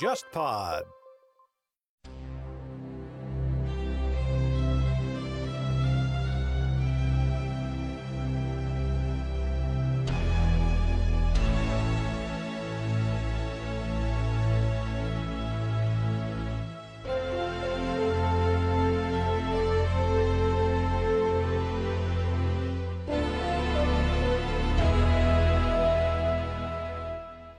JustPod。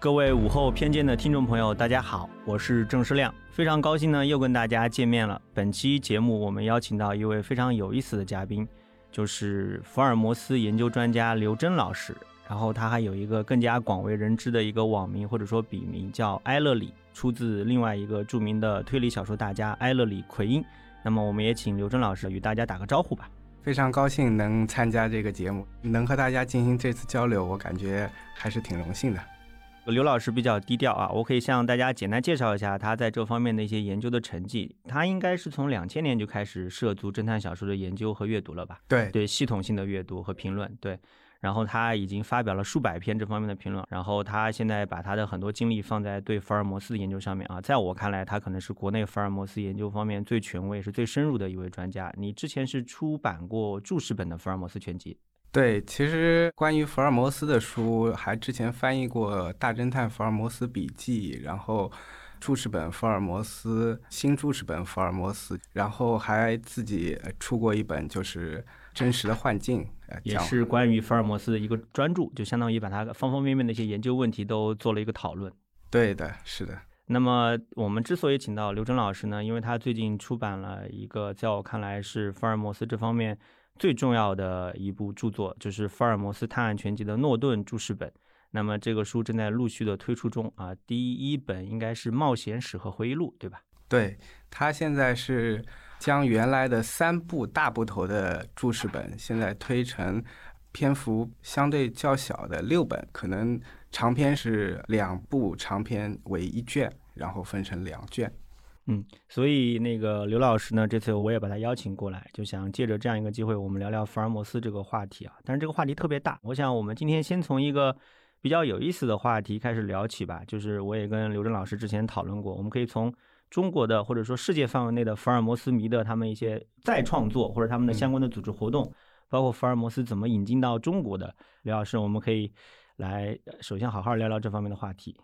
各位午后偏见的听众朋友，大家好，我是郑世亮，非常高兴呢又跟大家见面了。本期节目我们邀请到一位非常有意思的嘉宾，就是福尔摩斯研究专家刘真老师。然后他还有一个更加广为人知的一个网名或者说笔名叫埃勒里，出自另外一个著名的推理小说大家埃勒里奎因。那么我们也请刘真老师与大家打个招呼吧。非常高兴能参加这个节目，能和大家进行这次交流，我感觉还是挺荣幸的。刘老师比较低调啊，我可以向大家简单介绍一下他在这方面的一些研究的成绩。他应该是从两千年就开始涉足侦探小说的研究和阅读了吧？对对，系统性的阅读和评论。对，然后他已经发表了数百篇这方面的评论。然后他现在把他的很多精力放在对福尔摩斯的研究上面啊，在我看来，他可能是国内福尔摩斯研究方面最权威、是最深入的一位专家。你之前是出版过注释本的福尔摩斯全集。对，其实关于福尔摩斯的书，还之前翻译过《大侦探福尔摩斯笔记》，然后注释本福尔摩斯新注释本福尔摩斯，然后还自己出过一本就是真实的幻境，也是关于福尔摩斯的一个专著，就相当于把他方方面面的一些研究问题都做了一个讨论。对的，是的。那么我们之所以请到刘真老师呢，因为他最近出版了一个在我看来是福尔摩斯这方面。最重要的一部著作就是《福尔摩斯探案全集》的诺顿注释本。那么这个书正在陆续的推出中啊。第一本应该是冒险史和回忆录，对吧？对，他现在是将原来的三部大部头的注释本，现在推成篇幅相对较小的六本，可能长篇是两部长篇为一卷，然后分成两卷。嗯，所以那个刘老师呢，这次我也把他邀请过来，就想借着这样一个机会，我们聊聊福尔摩斯这个话题啊。但是这个话题特别大，我想我们今天先从一个比较有意思的话题开始聊起吧。就是我也跟刘真老师之前讨论过，我们可以从中国的或者说世界范围内的福尔摩斯迷的他们一些再创作或者他们的相关的组织活动，包括福尔摩斯怎么引进到中国的。刘老师，我们可以来首先好好聊聊这方面的话题。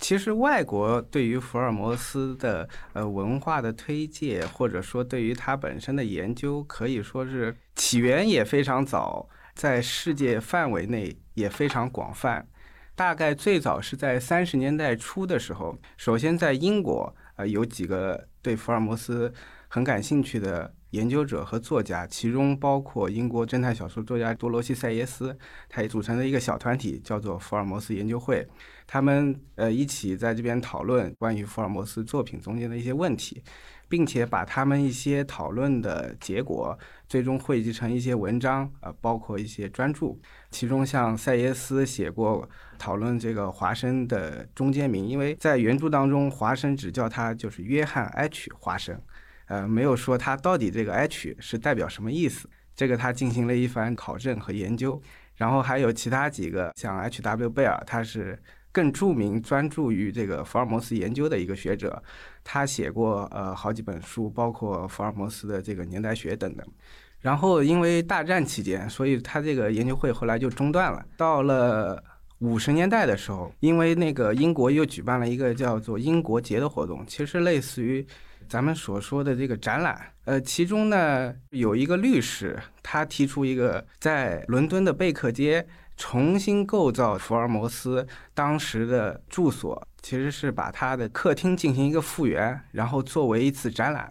其实，外国对于福尔摩斯的呃文化的推介，或者说对于他本身的研究，可以说是起源也非常早，在世界范围内也非常广泛。大概最早是在三十年代初的时候，首先在英国，呃，有几个对福尔摩斯很感兴趣的。研究者和作家，其中包括英国侦探小说作家多罗西·塞耶斯，他也组成了一个小团体，叫做福尔摩斯研究会。他们呃一起在这边讨论关于福尔摩斯作品中间的一些问题，并且把他们一些讨论的结果最终汇集成一些文章，呃，包括一些专著。其中像塞耶斯写过讨论这个华生的中间名，因为在原著当中，华生只叫他就是约翰 H 华生。呃，没有说他到底这个 H 是代表什么意思，这个他进行了一番考证和研究。然后还有其他几个，像 H.W. 贝尔，他是更著名、专注于这个福尔摩斯研究的一个学者，他写过呃好几本书，包括福尔摩斯的这个年代学等等。然后因为大战期间，所以他这个研究会后来就中断了。到了五十年代的时候，因为那个英国又举办了一个叫做英国节的活动，其实类似于。咱们所说的这个展览，呃，其中呢有一个律师，他提出一个在伦敦的贝克街重新构造福尔摩斯当时的住所，其实是把他的客厅进行一个复原，然后作为一次展览，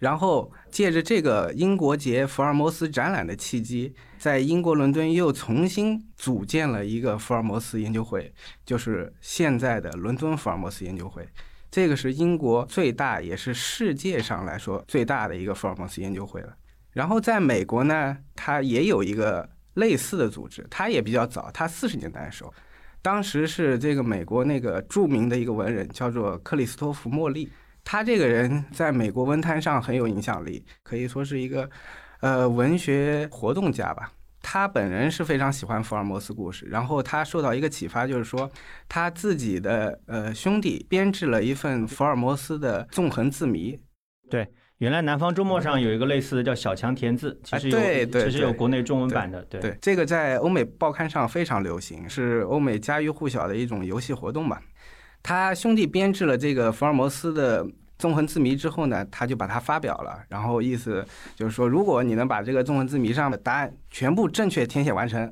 然后借着这个英国节福尔摩斯展览的契机，在英国伦敦又重新组建了一个福尔摩斯研究会，就是现在的伦敦福尔摩斯研究会。这个是英国最大，也是世界上来说最大的一个福尔摩斯研究会了。然后在美国呢，它也有一个类似的组织，它也比较早，它四十年代的时候，当时是这个美国那个著名的一个文人叫做克里斯托弗·莫利，他这个人在美国文坛上很有影响力，可以说是一个呃文学活动家吧。他本人是非常喜欢福尔摩斯故事，然后他受到一个启发，就是说他自己的呃兄弟编制了一份福尔摩斯的纵横字谜。对，原来南方周末上有一个类似的叫小强填字，其实有、哎对对其实有国内中文版的，对对，这个在欧美报刊上非常流行，是欧美家喻户晓的一种游戏活动吧。他兄弟编制了这个福尔摩斯的纵横字谜之后呢，他就把它发表了，然后意思就是说，如果你能把这个纵横字谜上的答案全部正确填写完成，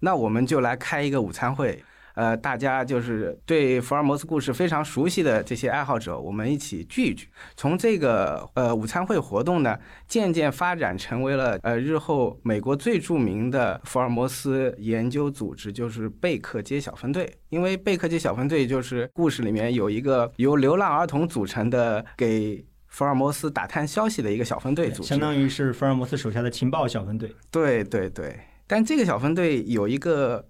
那我们就来开一个午餐会。呃，大家就是对福尔摩斯故事非常熟悉的这些爱好者，我们一起聚一聚。从这个呃午餐会活动呢，渐渐发展成为了呃日后美国最著名的福尔摩斯研究组织，就是贝克街小分队。因为贝克街小分队就是故事里面有一个由流浪儿童组成的给福尔摩斯打探消息的一个小分队组织，相当于是福尔摩斯手下的情报小分队。对对对，但这个小分队有一个，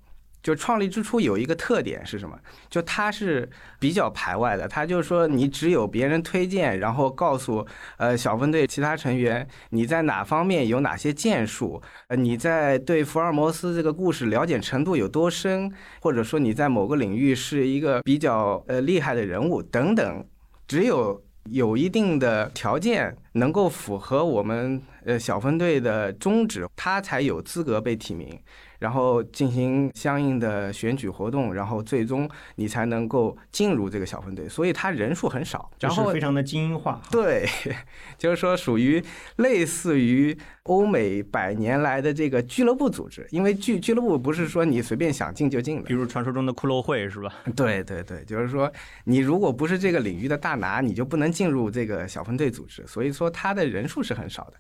就创立之初有一个特点是什么？就它是比较排外的，他就是说你只有别人推荐，然后告诉呃小分队其他成员你在哪方面有哪些建树，呃你在对福尔摩斯这个故事了解程度有多深，或者说你在某个领域是一个比较呃厉害的人物等等，只有。有一定的条件能够符合我们呃小分队的宗旨，他才有资格被提名，然后进行相应的选举活动，然后最终你才能够进入这个小分队。所以他人数很少，就然后是非常的精英化。对，就是说属于类似于欧美百年来的这个俱乐部组织，因为俱俱乐部不是说你随便想进就进的比。如传说中的骷髅会是吧？对对对，就是说，你如果不是这个领域的大拿，你就不能进入这个小分队组织。所以说，他的人数是很少的。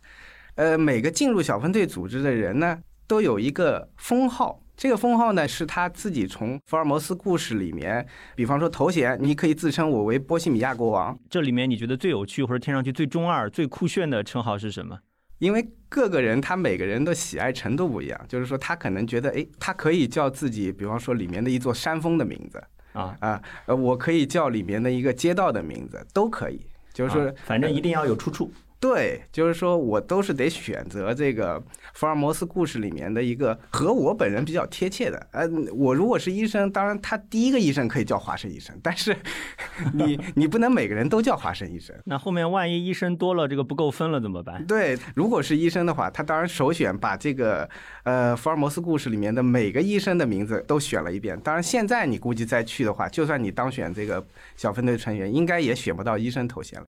呃，每个进入小分队组织的人呢，都有一个封号。这个封号呢，是他自己从福尔摩斯故事里面，比方说头衔，你可以自称我为波西米亚国王，这里面你觉得最有趣或者听上去最中二、最酷炫的称号是什么？因为各个人他每个人的喜爱程度不一样，就是说他可能觉得，哎，他可以叫自己，比方说里面的一座山峰的名字啊，啊，呃，我可以叫里面的一个街道的名字，都可以。就是说啊，反正一定要有出处。对，就是说我都是得选择这个福尔摩斯故事里面的一个和我本人比较贴切的。呃，我如果是医生，当然他第一个医生可以叫华生医生，但是 你你不能每个人都叫华生医生。那后面万一医生多了，这个不够分了怎么办？对，如果是医生的话，他当然首选把这个呃福尔摩斯故事里面的每个医生的名字都选了一遍。当然，现在你估计再去的话，就算你当选这个小分队成员，应该也选不到医生头衔了。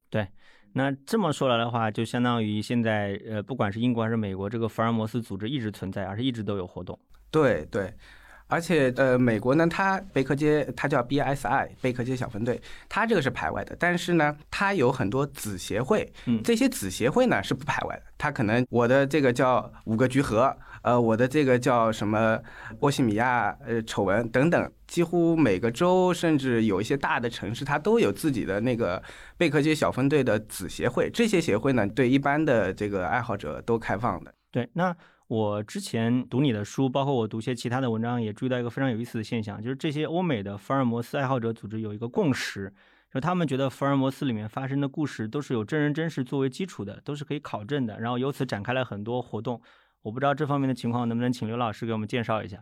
那这么说来的话，就相当于现在呃，不管是英国还是美国，这个福尔摩斯组织一直存在，而且一直都有活动。对对，而且呃，美国呢，它贝克街它叫 BSI 贝克街小分队，它这个是排外的，但是呢，它有很多子协会，嗯。这些子协会呢是不排外的，它可能我的这个叫五个橘河，呃，我的这个叫什么波西米亚呃丑闻等等，几乎每个州甚至有一些大的城市，它都有自己的那个贝克街小分队的子协会，这些协会呢对一般的这个爱好者都开放的。对，那我之前读你的书，包括我读一些其他的文章，也注意到一个非常有意思的现象，就是这些欧美的福尔摩斯爱好者组织有一个共识，就他们觉得福尔摩斯里面发生的故事都是有真人真事作为基础的，都是可以考证的，然后由此展开了很多活动。我不知道这方面的情况能不能请刘老师给我们介绍一下？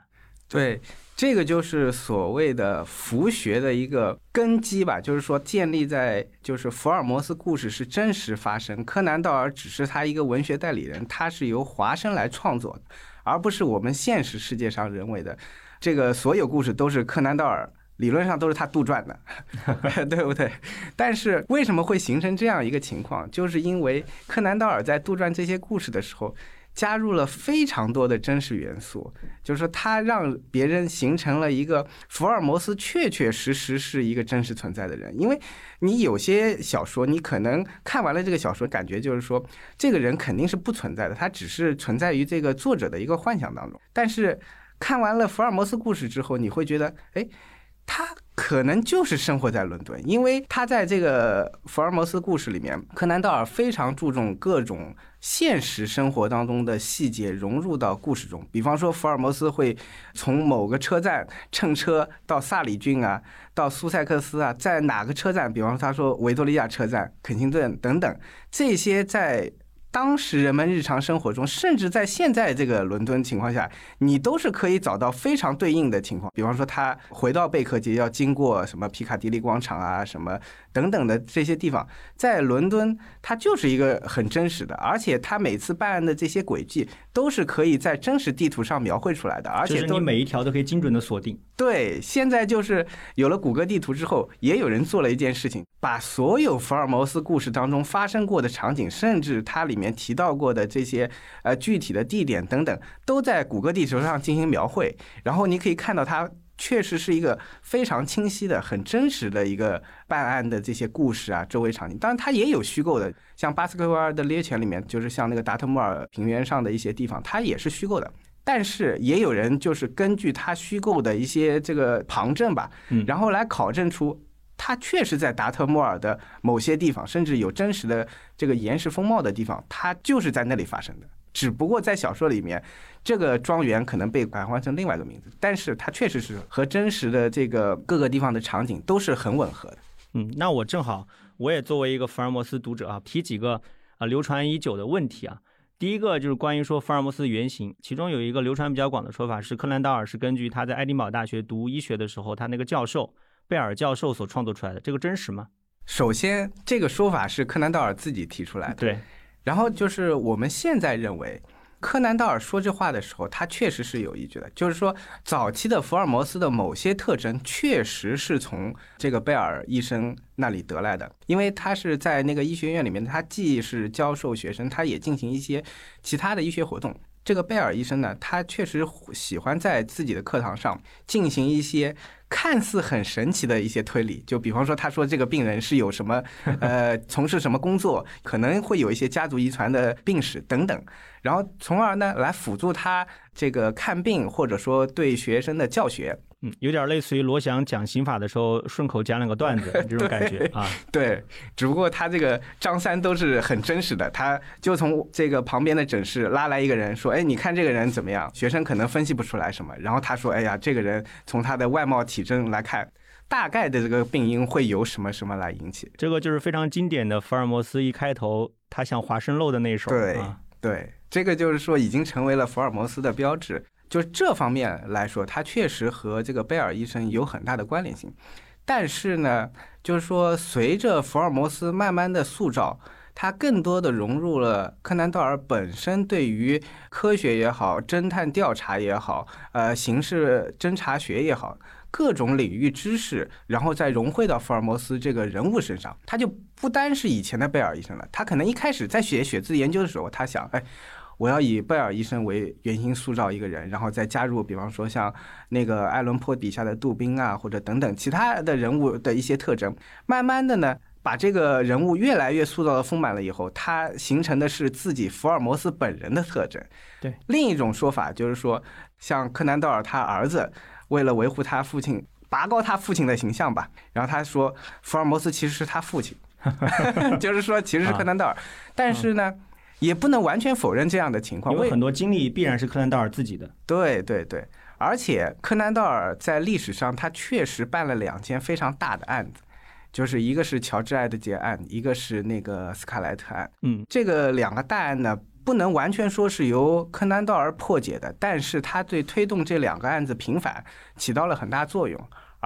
对，这个就是所谓的福学的一个根基吧，就是说建立在就是福尔摩斯故事是真实发生，柯南道尔只是他一个文学代理人，他是由华生来创作，而不是我们现实世界上人为的这个所有故事都是柯南道尔。理论上都是他杜撰的，对不对？但是为什么会形成这样一个情况？就是因为柯南道尔在杜撰这些故事的时候，加入了非常多的真实元素，就是说他让别人形成了一个福尔摩斯确确实实是一个真实存在的人。因为你有些小说，你可能看完了这个小说，感觉就是说这个人肯定是不存在的，他只是存在于这个作者的一个幻想当中。但是看完了福尔摩斯故事之后，你会觉得，哎。他可能就是生活在伦敦，因为他在这个福尔摩斯故事里面，柯南道尔非常注重各种现实生活当中的细节融入到故事中。比方说，福尔摩斯会从某个车站乘车到萨里郡啊，到苏塞克斯啊，在哪个车站，比方说他说维多利亚车站、肯辛顿等等，这些在当时人们日常生活中，甚至在现在这个伦敦情况下，你都是可以找到非常对应的情况。比方说，他回到贝克街要经过什么皮卡迪利广场啊，什么等等的这些地方，在伦敦它就是一个很真实的，而且他每次办案的这些轨迹都是可以在真实地图上描绘出来的，而且就是你每一条都可以精准的锁定。对，现在就是有了谷歌地图之后，也有人做了一件事情，把所有福尔摩斯故事当中发生过的场景，甚至它里面提到过的这些呃具体的地点等等，都在谷歌地球上进行描绘。然后你可以看到它确实是一个非常清晰的、很真实的一个办案的这些故事啊，周围场景。当然，它也有虚构的，像巴斯克维尔的猎犬里面，就是像那个达特莫尔平原上的一些地方，它也是虚构的。但是也有人就是根据他虚构的一些这个旁证吧，嗯然后来考证出他确实在达特莫尔的某些地方，甚至有真实的这个岩石风貌的地方，它就是在那里发生的。只不过在小说里面，这个庄园可能被改换成另外一个名字，但是它确实是和真实的这个各个地方的场景都是很吻合的。嗯，那我正好，我也作为一个福尔摩斯读者啊，提几个啊流传已久的问题啊。第一个就是关于说福尔摩斯的原型，其中有一个流传比较广的说法是，柯南道尔是根据他在爱丁堡大学读医学的时候，他那个教授贝尔教授所创作出来的，这个真实吗？首先，这个说法是柯南道尔自己提出来的。对，然后就是我们现在认为，柯南道尔说这话的时候，他确实是有依据的。就是说，早期的福尔摩斯的某些特征，确实是从这个贝尔医生那里得来的。因为他是在那个医学院里面，他既是教授学生，他也进行一些其他的医学活动。这个贝尔医生呢，他确实喜欢在自己的课堂上进行一些看似很神奇的一些推理，就比方说，他说这个病人是有什么呃从事什么工作，可能会有一些家族遗传的病史等等，然后从而呢来辅助他这个看病或者说对学生的教学。嗯，有点类似于罗翔讲刑法的时候顺口讲两个段子 这种感觉啊。对，只不过他这个张三都是很真实的，他就从这个旁边的诊室拉来一个人说：“哎，你看这个人怎么样？”学生可能分析不出来什么，然后他说：“哎呀，这个人从他的外貌体征来看，大概的这个病因会由什么什么来引起。”这个就是非常经典的福尔摩斯一开头他像华生漏的那首对啊。对，这个就是说已经成为了福尔摩斯的标志。就这方面来说，他确实和这个贝尔医生有很大的关联性。但是呢，就是说随着福尔摩斯慢慢的塑造，他更多的融入了柯南道尔本身对于科学也好、侦探调查也好、呃刑事侦查学也好。各种领域知识，然后再融汇到福尔摩斯这个人物身上，他就不单是以前的贝尔医生了。他可能一开始在写血字研究的时候，他想，哎，我要以贝尔医生为原型塑造一个人，然后再加入，比方说像那个爱伦坡底下的杜宾啊，或者等等其他的人物的一些特征。慢慢的呢，把这个人物越来越塑造的丰满了以后，他形成的是自己福尔摩斯本人的特征。对，另一种说法就是说，像柯南道尔他儿子。为了维护他父亲，拔高他父亲的形象吧，然后他说福尔摩斯其实是他父亲 就是说其实是柯南道尔，但是呢，也不能完全否认这样的情况，有很多经历必然是柯南道尔自己的。对对对，而且柯南道尔在历史上他确实办了两件非常大的案子，就是一个是乔治艾德杰案，一个是那个斯卡莱特案。嗯，这个两个大案呢。不能完全说是由柯南道尔破解的，但是他对推动这两个案子平反起到了很大作用。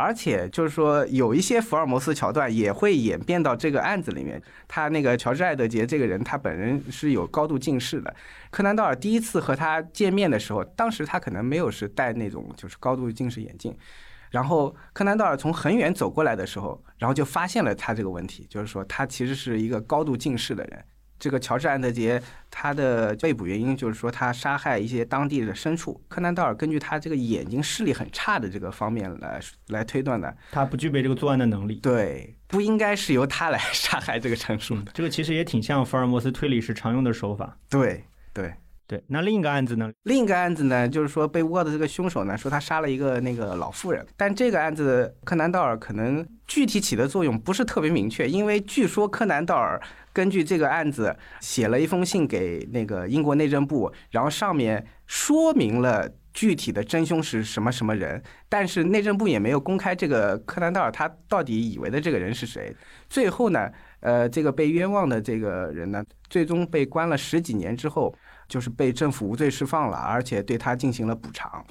而且就是说，有一些福尔摩斯桥段也会演变到这个案子里面。他那个乔治艾德杰这个人，他本人是有高度近视的。柯南道尔第一次和他见面的时候，当时他可能没有是戴那种就是高度近视眼镜。然后柯南道尔从很远走过来的时候，然后就发现了他这个问题，就是说他其实是一个高度近视的人。这个乔治·安德杰，他的被捕原因就是说他杀害一些当地的牲畜。柯南道尔根据他这个眼睛视力很差的这个方面来来推断的，他不具备这个作案的能力。对，不应该是由他来杀害这个牲畜。这个其实也挺像福尔摩斯推理时常用的手法。对对对，那另一个案子呢？另一个案子呢，就是说被握的这个凶手呢，说他杀了一个那个老妇人，但这个案子柯南道尔可能具体起的作用不是特别明确，因为据说柯南道尔。根据这个案子，写了一封信给那个英国内政部，然后上面说明了具体的真凶是什么什么人，但是内政部也没有公开这个柯南道尔他到底以为的这个人是谁。最后呢，呃，这个被冤枉的这个人呢，最终被关了十几年之后，就是被政府无罪释放了，而且对他进行了补偿。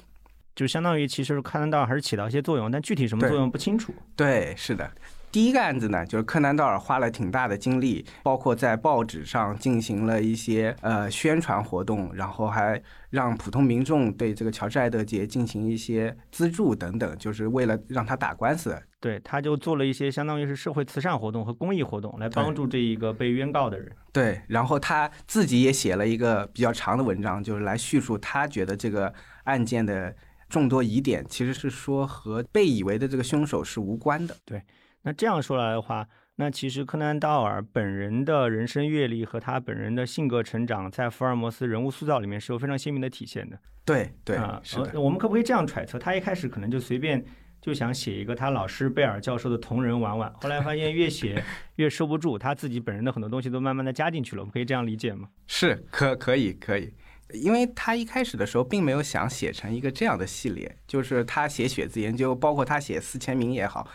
就相当于其实柯南道尔还是起到一些作用，但具体什么作用不清楚。对，是的。第一个案子呢，就是柯南道尔花了挺大的精力，包括在报纸上进行了一些呃宣传活动，然后还让普通民众对这个乔治·艾德杰进行一些资助等等，就是为了让他打官司。对，他就做了一些相当于是社会慈善活动和公益活动，来帮助这一个被冤告的人。对，然后他自己也写了一个比较长的文章，就是来叙述他觉得这个案件的众多疑点，其实是说和被以为的这个凶手是无关的。对。那这样说来的话，那其实柯南道尔本人的人生阅历和他本人的性格成长，在福尔摩斯人物塑造里面是有非常鲜明的体现的。对对，是的。我们可不可以这样揣测？他一开始可能就随便就想写一个他老师贝尔教授的同人玩玩，后来发现越写 越收不住，他自己本人的很多东西都慢慢的加进去了。我们可以这样理解吗？是，可可以可以，因为他一开始的时候并没有想写成一个这样的系列，就是他写血字研究，包括他写四千名也好。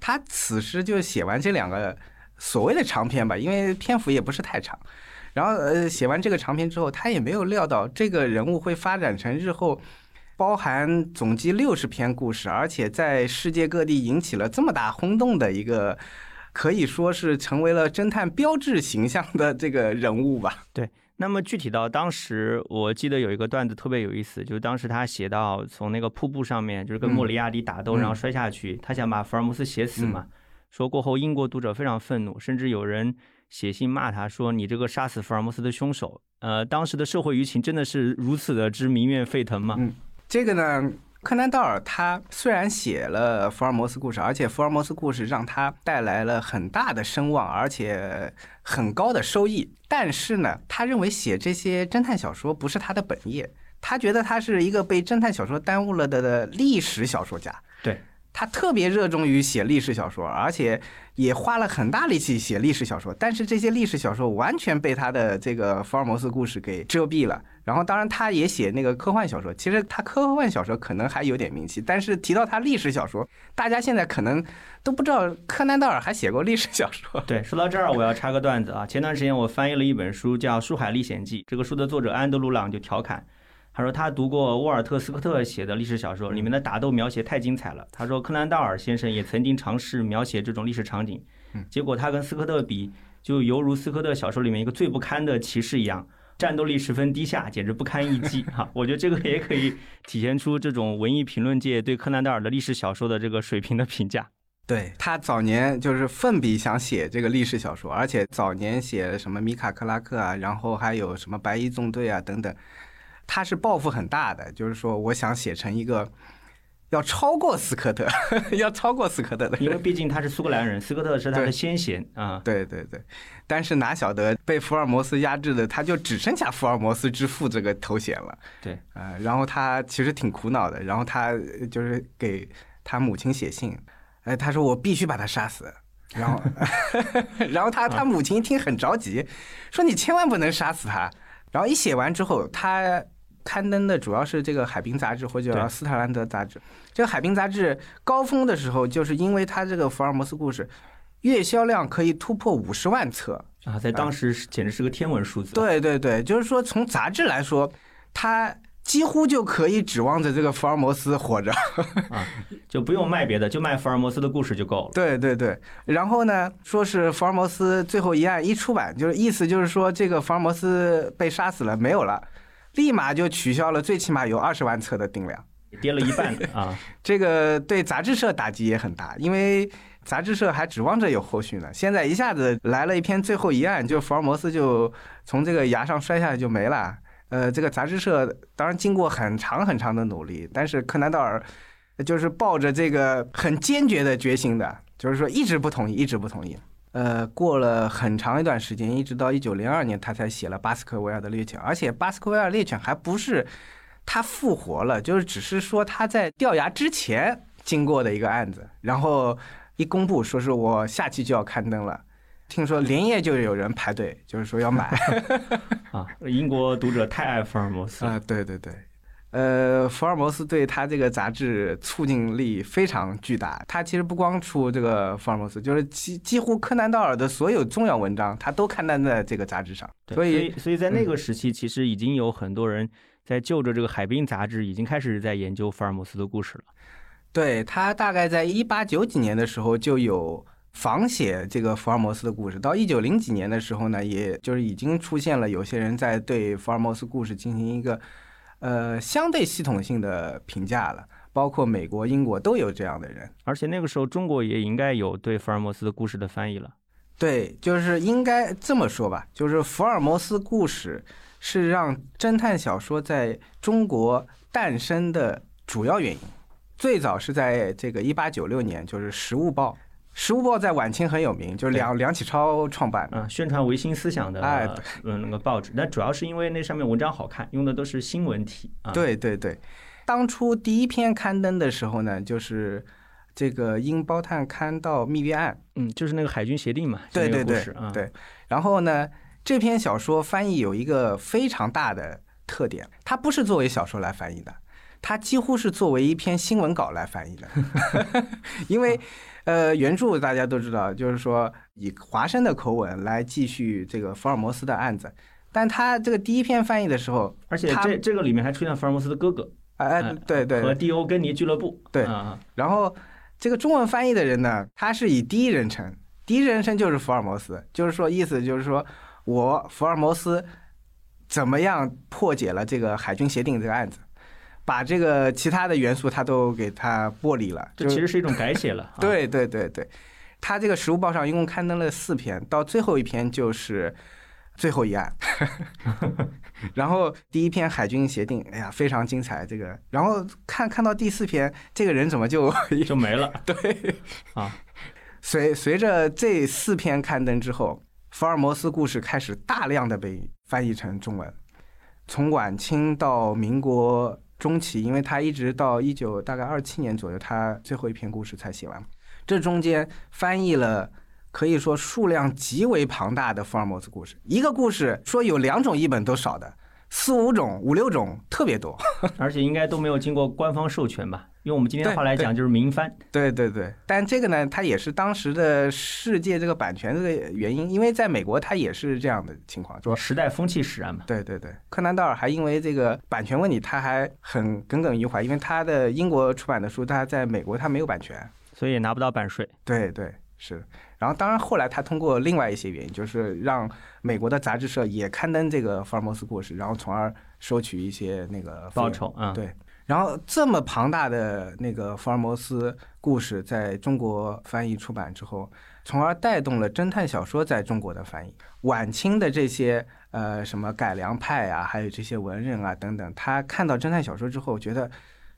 他此时就写完这两个所谓的长篇吧，因为篇幅也不是太长。然后呃，写完这个长篇之后，他也没有料到这个人物会发展成日后包含总计六十篇故事，而且在世界各地引起了这么大轰动的一个，可以说是成为了侦探标志形象的这个人物吧。对。那么具体到当时，我记得有一个段子特别有意思，就是当时他写到从那个瀑布上面，就是跟莫里亚蒂打斗，然后摔下去，他想把福尔摩斯写死嘛。说过后，英国读者非常愤怒，甚至有人写信骂他说：“你这个杀死福尔摩斯的凶手。”呃，当时的社会舆情真的是如此的之民怨沸腾吗？这个呢？柯南道尔他虽然写了福尔摩斯故事，而且福尔摩斯故事让他带来了很大的声望，而且很高的收益。但是呢，他认为写这些侦探小说不是他的本业，他觉得他是一个被侦探小说耽误了的历史小说家。对。他特别热衷于写历史小说，而且也花了很大力气写历史小说。但是这些历史小说完全被他的这个福尔摩斯故事给遮蔽了。然后，当然他也写那个科幻小说。其实他科幻小说可能还有点名气，但是提到他历史小说，大家现在可能都不知道柯南道尔还写过历史小说。对，说到这儿，我要插个段子啊。前段时间我翻译了一本书，叫《书海历险记》。这个书的作者安德鲁·朗就调侃。他说他读过沃尔特·斯科特写的历史小说，里面的打斗描写太精彩了。他说柯南道尔先生也曾经尝试描写这种历史场景，结果他跟斯科特比，就犹如斯科特小说里面一个最不堪的骑士一样，战斗力十分低下，简直不堪一击。哈，我觉得这个也可以体现出这种文艺评论界对柯南道尔的历史小说的这个水平的评价。对他早年就是奋笔想写这个历史小说，而且早年写什么米卡克拉克啊，然后还有什么白衣纵队啊等等。他是抱负很大的，就是说，我想写成一个 要超过斯科特，要超过斯科特的，因为毕竟他是苏格兰人，斯科特是他的先贤啊。对对对，但是哪晓得被福尔摩斯压制的，他就只剩下福尔摩斯之父这个头衔了。对，啊，然后他其实挺苦恼的，然后他就是给他母亲写信，哎，他说我必须把他杀死，然后，然后他他母亲一听很着急，说你千万不能杀死他。然后一写完之后，他。刊登的主要是这个《海滨杂志》或者叫《斯特兰德杂志》。这个《海滨杂志》高峰的时候，就是因为他这个福尔摩斯故事，月销量可以突破五十万册啊，在当时简直是个天文数字。对对对，就是说从杂志来说，它几乎就可以指望着这个福尔摩斯活着 啊，就不用卖别的，就卖福尔摩斯的故事就够了。对对对，然后呢，说是福尔摩斯最后一案一出版，就是意思就是说这个福尔摩斯被杀死了，没有了。立马就取消了，最起码有二十万册的定量，跌了一半 啊！这个对杂志社打击也很大，因为杂志社还指望着有后续呢。现在一下子来了一篇最后一案，就福尔摩斯就从这个崖上摔下来就没了。呃，这个杂志社当然经过很长很长的努力，但是柯南道尔就是抱着这个很坚决的决心的，就是说一直不同意，一直不同意。呃，过了很长一段时间，一直到一九零二年，他才写了《巴斯克维尔的猎犬》，而且《巴斯克维尔猎犬》还不是他复活了，就是只是说他在掉牙之前经过的一个案子，然后一公布，说是我下期就要刊登了，听说连夜就有人排队，就是说要买。啊，英国读者太爱福尔摩斯啊，对对对。呃，福尔摩斯对他这个杂志促进力非常巨大。他其实不光出这个福尔摩斯，就是几几乎柯南道尔的所有重要文章，他都刊登在这个杂志上。对所以，所以在那个时期，其实已经有很多人在就着这个《海滨》杂志，已经开始在研究福尔摩斯的故事了。对他大概在一八九几年的时候就有仿写这个福尔摩斯的故事，到一九零几年的时候呢，也就是已经出现了有些人在对福尔摩斯故事进行一个。呃，相对系统性的评价了，包括美国、英国都有这样的人，而且那个时候中国也应该有对福尔摩斯的故事的翻译了。对，就是应该这么说吧，就是福尔摩斯故事是让侦探小说在中国诞生的主要原因。最早是在这个一八九六年，就是《时务报》。《时务报》在晚清很有名，就是梁梁启超创办的，宣传维新思想的，哎，嗯，那个报纸。那主要是因为那上面文章好看，用的都是新闻体。对对对，当初第一篇刊登的时候呢，就是这个因包探勘到密约案，嗯，就是那个海军协定嘛。对对对，对。然后呢，这篇小说翻译有一个非常大的特点，它不是作为小说来翻译的，它几乎是作为一篇新闻稿来翻译的，因为。呃，原著大家都知道，就是说以华生的口吻来继续这个福尔摩斯的案子，但他这个第一篇翻译的时候，而且这这个里面还出现福尔摩斯的哥哥，哎，对对，和蒂欧根尼俱乐部，对，然后这个中文翻译的人呢，他是以第一人称，第一人称就是福尔摩斯，就是说意思就是说我福尔摩斯怎么样破解了这个海军协定这个案子。把这个其他的元素他都给它剥离了，这其实是一种改写了。对对对对，他这个《实物报》上一共刊登了四篇，到最后一篇就是最后一案。然后第一篇海军协定，哎呀，非常精彩。这个，然后看看到第四篇，这个人怎么就 就没了？对啊，随随着这四篇刊登之后，福尔摩斯故事开始大量的被翻译成中文，从晚清到民国。中期，因为他一直到一九大概二七年左右，他最后一篇故事才写完。这中间翻译了可以说数量极为庞大的福尔摩斯故事。一个故事说有两种译本都少的，四五种、五六种特别多，而且应该都没有经过官方授权吧。用我们今天话来讲，就是民翻。对对对，但这个呢，它也是当时的世界这个版权这个原因，因为在美国它也是这样的情况，说时代风气使然嘛。对对对，柯南道尔还因为这个版权问题，他还很耿耿于怀，因为他的英国出版的书，他在美国他没有版权，所以也拿不到版税。对对是。然后当然后来他通过另外一些原因，就是让美国的杂志社也刊登这个福尔摩斯故事，然后从而收取一些那个报酬啊。对。然后这么庞大的那个福尔摩斯故事在中国翻译出版之后，从而带动了侦探小说在中国的翻译。晚清的这些呃什么改良派啊，还有这些文人啊等等，他看到侦探小说之后，觉得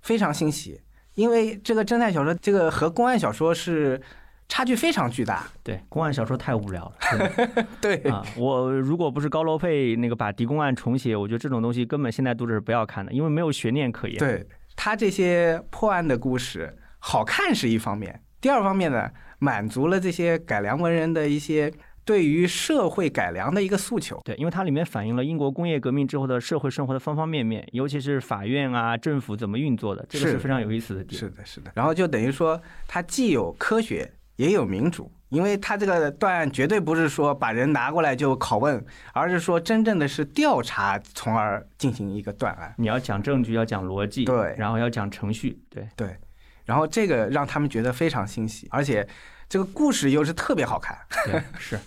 非常欣喜，因为这个侦探小说这个和公案小说是。差距非常巨大，对，公案小说太无聊了。对啊，我如果不是高罗佩那个把狄公案重写，我觉得这种东西根本现在读者是不要看的，因为没有悬念可言。对他这些破案的故事好看是一方面，第二方面呢，满足了这些改良文人的一些对于社会改良的一个诉求。对，因为它里面反映了英国工业革命之后的社会生活的方方面面，尤其是法院啊、政府怎么运作的，这个是非常有意思的点。是的，是的。然后就等于说，它既有科学。也有民主，因为他这个断案绝对不是说把人拿过来就拷问，而是说真正的是调查，从而进行一个断案。你要讲证据，要讲逻辑，对，然后要讲程序，对对。然后这个让他们觉得非常欣喜，而且这个故事又是特别好看，对，是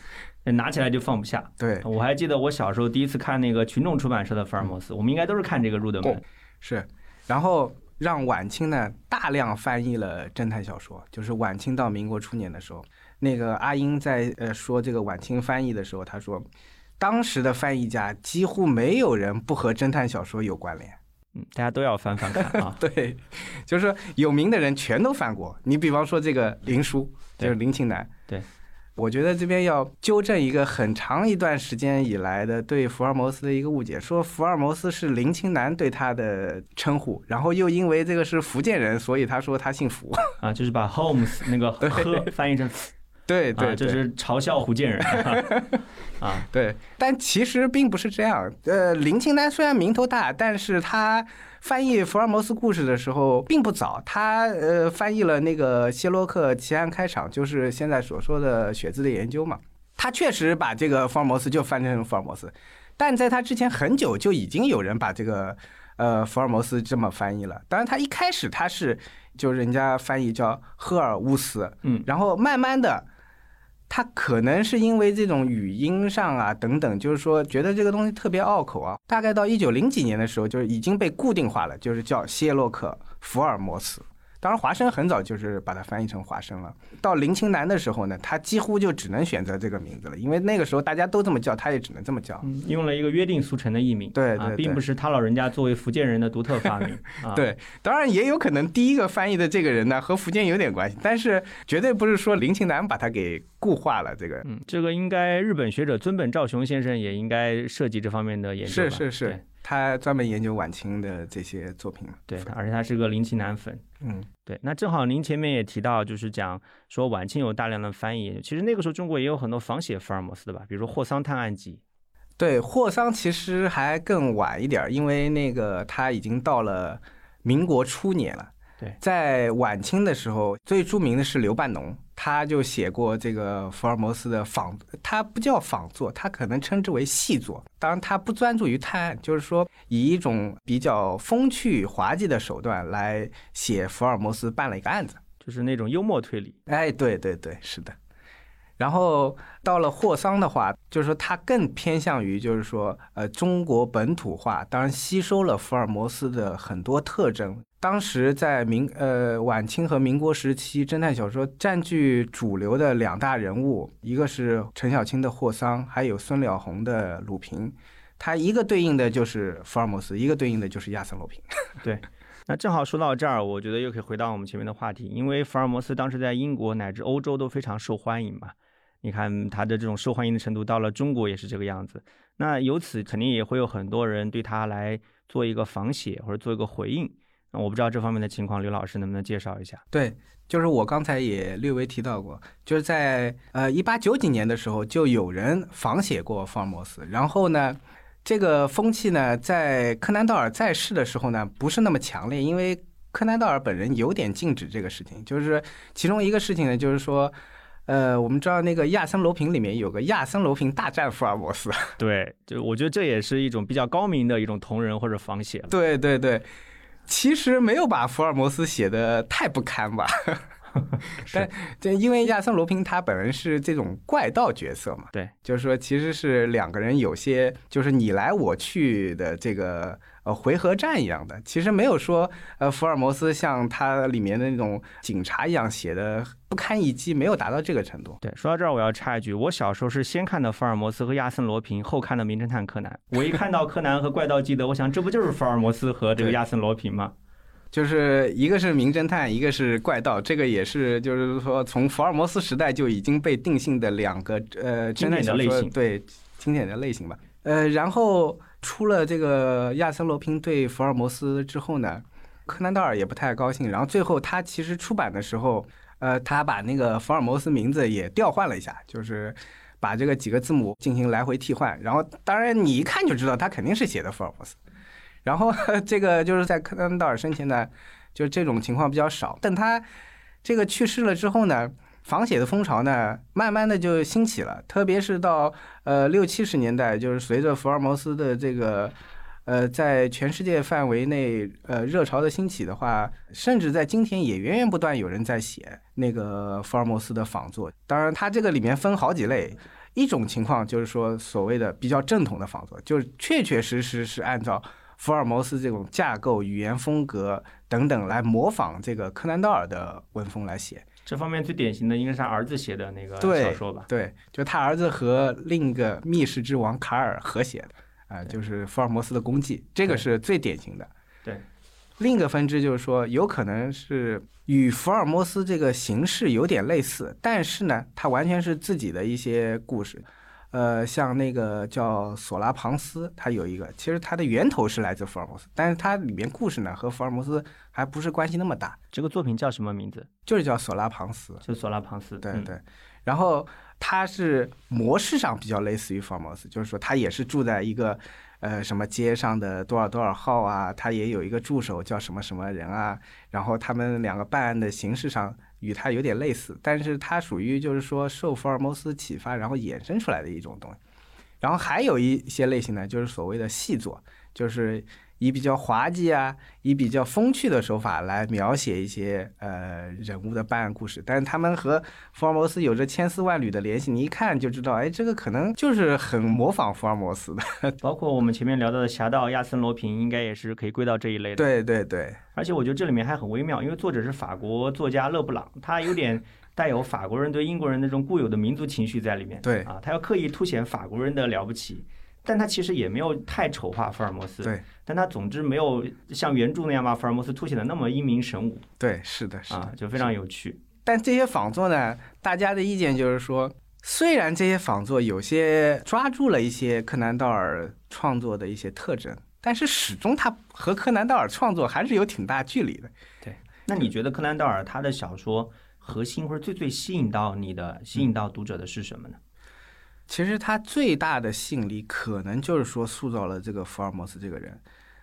拿起来就放不下。对，我还记得我小时候第一次看那个群众出版社的福尔摩斯，我们应该都是看这个入的门。是，然后。让晚清呢大量翻译了侦探小说，就是晚清到民国初年的时候，那个阿英在呃说这个晚清翻译的时候，他说，当时的翻译家几乎没有人不和侦探小说有关联，嗯，大家都要翻翻看啊，对，就是说有名的人全都翻过，你比方说这个林书，就是林清南，对。我觉得这边要纠正一个很长一段时间以来的对福尔摩斯的一个误解，说福尔摩斯是林清南对他的称呼，然后又因为这个是福建人，所以他说他姓福。啊，就是把 Holmes 那个“呵”翻译成对对，啊，这是嘲笑福建人 啊。对，但其实并不是这样。呃，林清丹虽然名头大，但是他翻译福尔摩斯故事的时候并不早。他呃翻译了那个谢洛克奇案开场，就是现在所说的血字的研究嘛。他确实把这个福尔摩斯就翻成福尔摩斯，但在他之前很久就已经有人把这个呃福尔摩斯这么翻译了。当然，他一开始他是就人家翻译叫赫尔乌斯，嗯然后慢慢的。他可能是因为这种语音上啊等等，就是说觉得这个东西特别拗口啊。大概到一九零几年的时候，就是已经被固定化了，就是叫谢洛克·福尔摩斯。当然，华生很早就是把它翻译成华生了。到林清南的时候呢，他几乎就只能选择这个名字了，因为那个时候大家都这么叫，他也只能这么叫。嗯，用了一个约定俗成的译名，啊，对对对并不是他老人家作为福建人的独特发明。啊、，对，当然也有可能第一个翻译的这个人呢和福建有点关系，但是绝对不是说林清南把他给固化了。这个嗯，这个应该日本学者尊本照雄先生也应该涉及这方面的研究吧。是是是对，他专门研究晚清的这些作品嘛。对，而且他是个林奇南粉。嗯，对，那正好您前面也提到，就是讲说晚清有大量的翻译，其实那个时候中国也有很多仿写福尔摩斯的吧，比如说《霍桑探案集对，霍桑其实还更晚一点儿，因为那个他已经到了民国初年了。对在晚清的时候，最著名的是刘半农，他就写过这个福尔摩斯的仿，他不叫仿作，他可能称之为细作。当然，他不专注于探案，就是说以一种比较风趣滑稽的手段来写福尔摩斯办了一个案子。》，就是那种幽默推理。哎，对对对，是的。然后到了霍桑的话，就是说他更偏向于就是说呃中国本土化，当然吸收了福尔摩斯的很多特征。当时在民呃晚清和民国时期，侦探小说占据主流的两大人物，一个是陈小青的霍桑，还有孙了红的鲁平。他一个对应的就是福尔摩斯，一个对应的就是亚森罗平。对那正好说到这儿，我觉得又可以回到我们前面的话题，因为福尔摩斯当时在英国乃至欧洲都非常受欢迎嘛。你看他的这种受欢迎的程度，到了中国也是这个样子。那由此肯定也会有很多人对他来做一个仿写或者做一个回应。那我不知道这方面的情况，刘老师能不能介绍一下？对，就是我刚才也略微提到过，就是在呃一八九几年的时候，就有人仿写过福尔摩斯。然后呢，这个风气呢，在柯南道尔在世的时候呢，不是那么强烈，因为柯南道尔本人有点禁止这个事情。就是其中一个事情呢，就是说。呃，我们知道那个亚森罗平里面有个亚森罗平大战福尔摩斯，对，就我觉得这也是一种比较高明的一种同人或者仿写了。对对对，其实没有把福尔摩斯写的太不堪吧。但这因为亚森罗平他本人是这种怪盗角色嘛，对，就是说其实是两个人有些就是你来我去的这个呃回合战一样的，其实没有说呃福尔摩斯像他里面的那种警察一样写的不堪一击，没有达到这个程度。对，说到这儿，我要插一句，我小时候是先看的福尔摩斯和亚森罗平，后看的名侦探柯南。我一看到柯南和怪盗基德，我想这不就是福尔摩斯和这个亚森罗平吗？就是一个是名侦探，一个是怪盗，这个也是就是说从福尔摩斯时代就已经被定性的两个呃经侦探的类型说对经典的类型吧。呃，然后出了这个亚森罗平对福尔摩斯之后呢，柯南道尔也不太高兴，然后最后他其实出版的时候，呃，他把那个福尔摩斯名字也调换了一下，就是。把这个几个字母进行来回替换，然后当然你一看就知道他肯定是写的福尔摩斯，然后 这个就是在柯南道尔生前呢，就这种情况比较少。等他这个去世了之后呢，仿写的风潮呢，慢慢的就兴起了。特别是到呃六七十年代，就是随着福尔摩斯的这个呃在全世界范围内呃热潮的兴起的话，甚至在今天也源源不断有人在写那个福尔摩斯的仿作。当然，它这个里面分好几类。一种情况就是说，所谓的比较正统的仿作，就是确确实实是按照福尔摩斯这种架构、语言风格等等来模仿这个柯南道尔的文风来写。这方面最典型的应该是他儿子写的那个小说吧？对，就他儿子和另一个密室之王卡尔合写的，啊、就是福尔摩斯的功绩，这个是最典型的。对。另一个分支就是说，有可能是与福尔摩斯这个形式有点类似，但是呢，它完全是自己的一些故事。呃，像那个叫索拉庞斯，它有一个，其实它的源头是来自福尔摩斯，但是它里面故事呢和福尔摩斯还不是关系那么大，这个作品叫什么名字？就是叫索拉庞斯。就索拉庞斯。嗯对对，然后它是模式上比较类似于福尔摩斯，就是说他也是住在一个呃什么街上的多少多少号啊，他也有一个助手叫什么什么人啊，然后他们两个办案的形式上与它有点类似，但是它属于就是说受福尔摩斯启发然后衍生出来的一种东西。然后还有一些类型呢，就是所谓的细作，就是以比较滑稽啊，以比较风趣的手法来描写一些呃人物的办案故事，但是他们和福尔摩斯有着千丝万缕的联系，你一看就知道，哎，这个可能就是很模仿福尔摩斯的。包括我们前面聊到的《侠盗亚森罗平》，应该也是可以归到这一类的。对对对，而且我觉得这里面还很微妙，因为作者是法国作家勒布朗，他有点 带有法国人对英国人那种固有的民族情绪在里面。对啊，他要刻意凸显法国人的了不起，但他其实也没有太丑化福尔摩斯。对，但他总之没有像原著那样把福尔摩斯凸显的那么英明神武对，是的，是的。啊，就非常有趣。但这些仿作呢，大家的意见就是说，虽然这些仿作有些抓住了一些柯南道尔创作的一些特征，但是始终他和柯南道尔创作还是有挺大距离的。对那你觉得柯南道尔他的小说核心或者最最吸引到你的、吸引到读者的是什么呢？其实他最大的吸引力，可能就是说塑造了这个福尔摩斯这个人。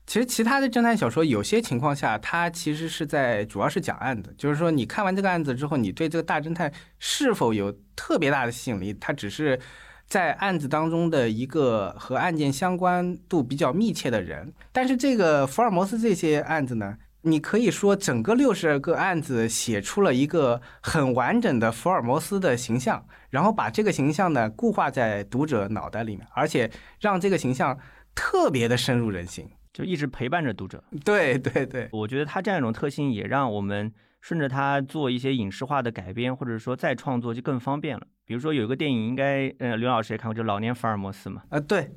其实其他的侦探小说，有些情况下，它其实是在主要是讲案子，就是说你看完这个案子之后，你对这个大侦探是否有特别大的吸引力，它只是在案子当中的一个和案件相关度比较密切的人。但是这个福尔摩斯这些案子呢，你可以说整个六十个案子写出了一个很完整的福尔摩斯的形象，然后把这个形象呢固化在读者脑袋里面，而且让这个形象特别的深入人心。就一直陪伴着读者。对对对，我觉得他这样一种特性，也让我们顺着他做一些影视化的改编，或者说再创作就更方便了。比如说有一个电影，应该呃刘老师也看过，就《老年福尔摩斯》嘛。呃，对，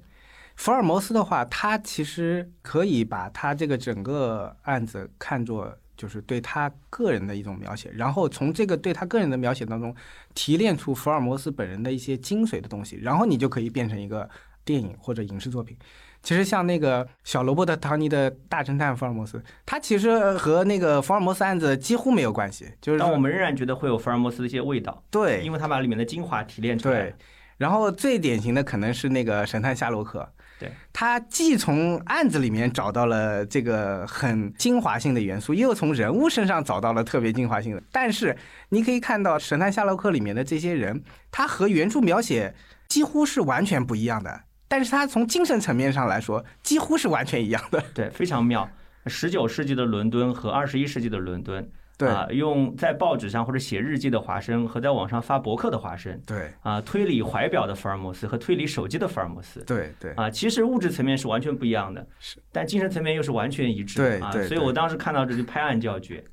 福尔摩斯的话，他其实可以把他这个整个案子看作就是对他个人的一种描写，然后从这个对他个人的描写当中提炼出福尔摩斯本人的一些精髓的东西，然后你就可以变成一个电影或者影视作品。其实像那个小罗伯特·唐尼的大侦探福尔摩斯，他其实和那个福尔摩斯案子几乎没有关系，就是说但我们仍然觉得会有福尔摩斯的一些味道，对因为他把里面的精华提炼出来对。然后最典型的可能是那个神探夏洛克，对，他既从案子里面找到了这个很精华性的元素，又从人物身上找到了特别精华性的。但是你可以看到神探夏洛克里面的这些人，他和原著描写几乎是完全不一样的，但是他从精神层面上来说，几乎是完全一样的。对，非常妙。十九世纪的伦敦和二十一世纪的伦敦，对。啊，用在报纸上或者写日记的华生和在网上发博客的华生，对。啊，推理怀表的福尔摩斯和推理手机的福尔摩斯，对对。啊，其实物质层面是完全不一样的，是，但精神层面又是完全一致的啊，所以我当时看到这就拍案叫绝。